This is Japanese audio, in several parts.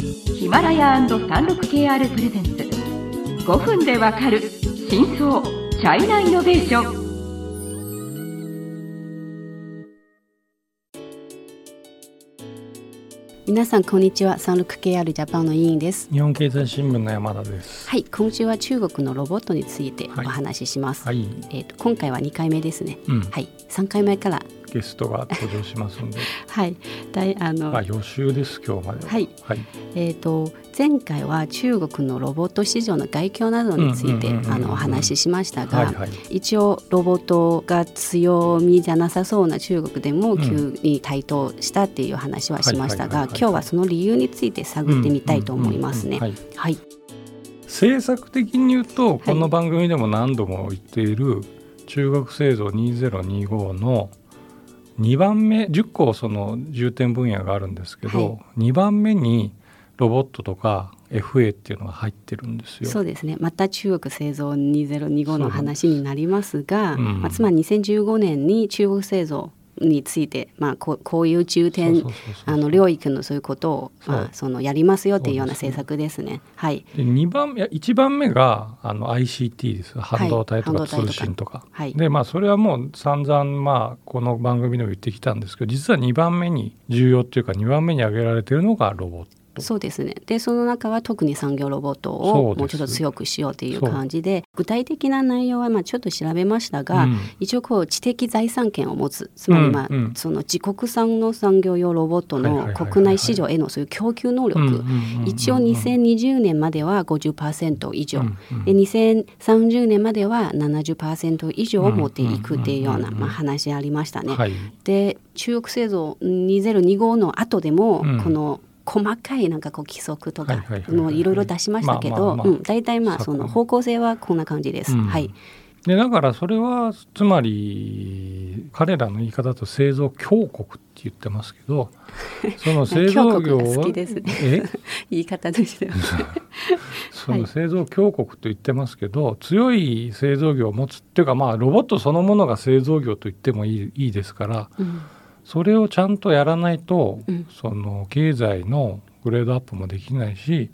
ヒマラヤ &36KR プレゼンツ。5分でわかる真相チャイナイノベーション。皆さんこんにちは。サンルク KR ジャパンの委員です。日本経済新聞の山田です。はい今週は中国のロボットについてお話しします、はい、えっ、と今回は2回目ですね、うん。はい。3回目からゲストが登場しますんで。はい。大あの、まあ予習です今日までは。はい。はい、えっ、と前回は中国のロボット市場の外況などについてあのお話ししましたが、はいはい。一応ロボットが強みじゃなさそうな中国でもん急に台頭したっていう話はしましたが今日はその理由について探ってみたいと思いますね。はい、政策的に言うとこの番組でも何度も言っている中国製造2025の2番目10個その重点分野があるんですけど、は2番目にロボットとか FA っていうのが入ってるんですよ。そうですね。また中国製造2025の話になりますが、うん。まあ、つまり2015年に中国製造について、まあ、こうこういう重点あの領域のそういうことを、まあ、そのやりますよっていうような政策ですね。はい、で2番いや1番目があの ICT です。半導体とか通信とか。はい。でまあそれはもう散々まあこの番組でも言ってきたんですけど実は2番目に重要っていうか2番目に挙げられているのがロボット。そうですね。でその中は特に産業ロボットをもうちょっと強くしようという感じで具体的な内容はまあちょっと調べましたが、うん。一応こう知的財産権を持つつまりまあ、うんうん。その自国産の産業用ロボットの国内市場へのそういう供給能力、一応2020年までは50%以上、うんうんで2030年までは70%以上を持っていくっていうような、まあ、話ありましたね。はい。で中国製造2025の後でも、うん。この細かいなんかこう規則とかはいはいはいはい。もういろいろ出しましたけど大体まあその策方向性はこんな感じです。うん。はい、でだからそれはつまり彼らの言い方だと製造強国って言ってますけど その製造業はきですね。え？言い方としては。その製造強国と言ってますけど、強い製造業を持つっていうかまあロボットそのものが製造業と言ってもいいいいですからうんそれをちゃんとやらないと、うん。その経済のグレードアップもできないし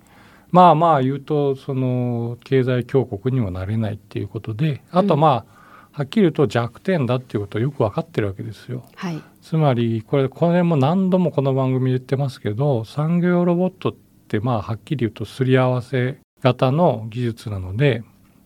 まあまあ言うとその経済強国にもなれないっていうことであとまあ、はっきり言うと弱点だっていうことをよく分かってるわけですよ。はい。つまりこれこれも何度もこの番組で言ってますけど産業ロボットってまあはっきり言うとすり合わせ型の技術なので、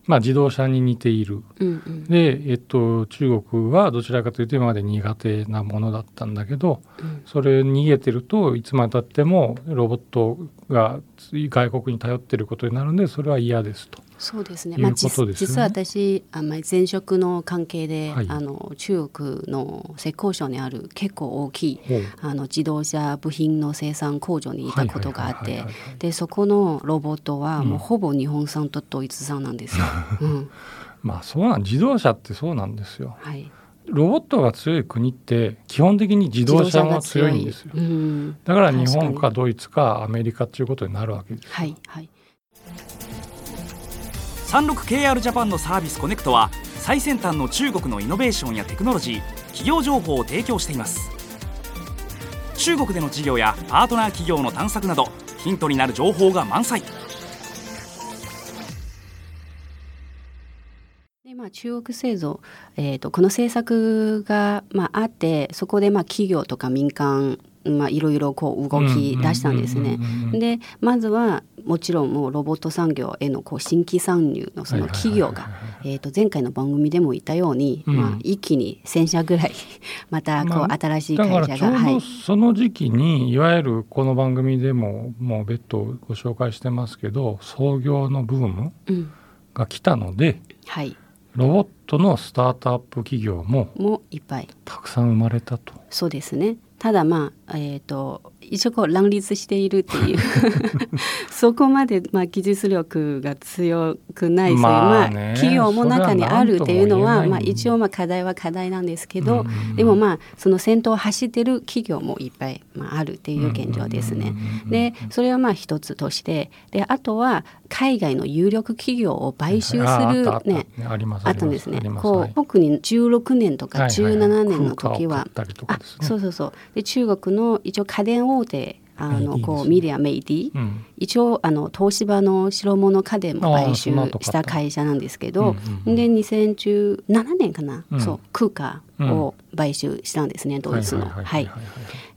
まあ、自動車に似ている。うんうんで、えっと、中国はどちらかというと今まで苦手なものだったんだけどうんそれ逃げてるといつまでたってもロボットが外国に頼ってることになるんでそれは嫌ですと。そうですね。まあ、ね実実は私あまあ前職の関係で、はいあの中国の浙江省にある結構大きいあの自動車部品の生産工場にいたことがあってでそこのロボットはうんもうほぼ日本産と統一産なんですよ。うんまあそうなん自動車ってそうなんですよ。はい、ロボットが強い国って基本的に自動車が強いんですよ。うん、だから日本確かかドイツかアメリカっていうことになるわけですよ。はいはい。36KR ジャパンのサービスコネクトは最先端の中国のイノベーションやテクノロジー企業情報を提供しています。中国での事業やパートナー企業の探索などヒントになる情報が満載。でまあ、中国製造、えー、とこの政策が、まあ、あってそこでまあ企業とか民間、まあ、いろいろこう動き出したんですねうん。うんうんうんうん。でまずはもちろんもうロボット産業へのこう新規参入のその企業が前回の番組でも言ったように、うん。まあ、一気に1,000社ぐらい またこうまあ新しいだか会社が、はらちょうどい、その時期にいわゆるこの番組でももう別途ご紹介してますけど創業のブームうん。が来たのではい、ロボットのスタートアップ企業ももういっぱい。たくさん生まれたと。そうですねただまあ、えー、と一応こう乱立しているっていう。そこまで、まあ、技術力が強くない、そういうままあ企業も中にあるっていうのは、まあ、一応まあ課題は課題なんですけど、うん。うんうんでもまあその先頭を走ってる企業もいっぱい、まあ、あるっていう現状ですね。でそれはまあ一つとして。であとは海外の有力企業を買収するねありますあったんですね。こはい。う特に16年とかはいはいはい。17年の時はあそうそうそう。で中国の一応家電大手あメイディですね。のこう Midea メイディ、うん。一応あの東芝の白物家電も買収した会社なんですけど、うんうんうん。で2017年かな、うん。そうクーカーを買収したんですね、ドイツの。はい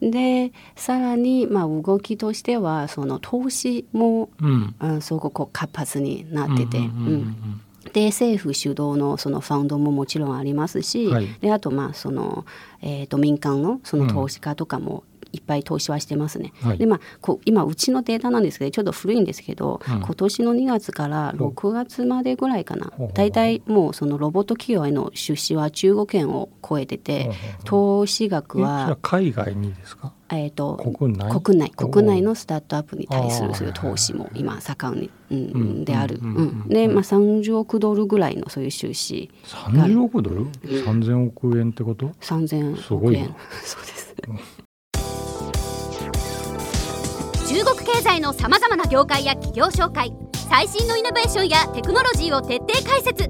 でさらにまあ動きとしてはその投資もうん。あすごくこう活発になってて、うんで政府主導のそのファウンドももちろんありますし、はい。であとまあその、えー、と民間のその投資家とかもいっぱい投資はしてますね。はい。でまあこう今うちのデータなんですけどちょっと古いんですけど、うん。今年の2月から6月までぐらいかな。大体もうそのロボット企業への出資は中国円を超えてて、投資額はは、海外にですか？えー、と国内？国内。国内のスタートアップに対する投資も今盛んに、うんうん。である、うん。うん。うん。で、まあ、30億ドルぐらいのそういう収支30億ドル？3000億円ってこと？3000すごいな。億 円そうです中国経済のさまざまな業界や企業紹介最新のイノベーションやテクノロジーを徹底解説。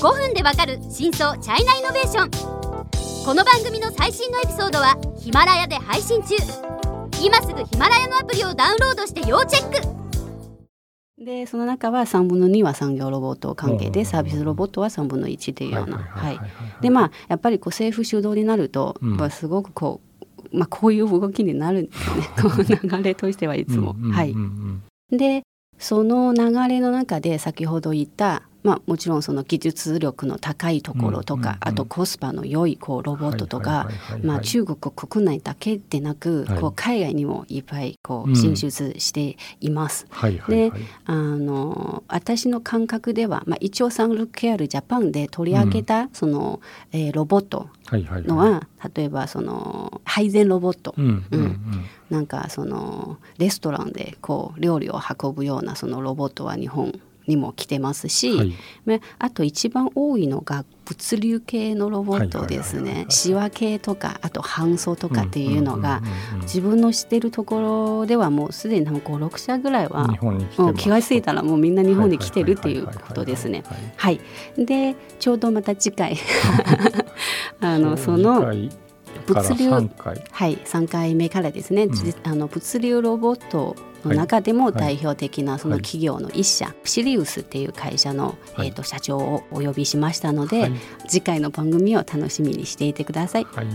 5分でわかる真相チャイナイノベーション。この番組の最新のエピソードはヒマラヤで配信中。今すぐヒマラヤのアプリをダウンロードして要チェック。でその中は3分の2は産業ロボット関係うん。でサービスロボットは3分の1っていうような。でまあやっぱりこう政府主導になると、うん。まあすごくこう、まあ、こういう動きになるんですよね。流れとしてはいつも。はい、でその流れの中で先ほど言った、まあ、もちろんその技術力の高いところとか、あとコスパの良いこうロボットとか、中国国内だけでなく、はい。こう海外にもいっぱいこううん進出しています。はいはいはい。あの私の感覚では、まあ、一応サンルケアルジャパンで取り上げた、その、えーロボットはいはいのは、例えばその配膳ロボット、うんうん。うん。なんかそのレストランでこう料理を運ぶようなそのロボットは日本にも来てますし、はい。まああと一番多いのが物流系のロボットですね。仕分けとかあと搬送とかっていうのがうんうんうんうん自分の知ってるところではもうすでに56社ぐらいはもう気が付いたらもうみんな日本に来てるっていうことですね。はい、でちょうどまた次回。あのその物流3回。はい、3回目からですね、ん。じあの物流ロボットの中でもはい。代表的なその企業の一社、シリウスっていう会社の、はい。えー、と社長をお呼びしましたので、はい。次回の番組を楽しみにしていてください。はい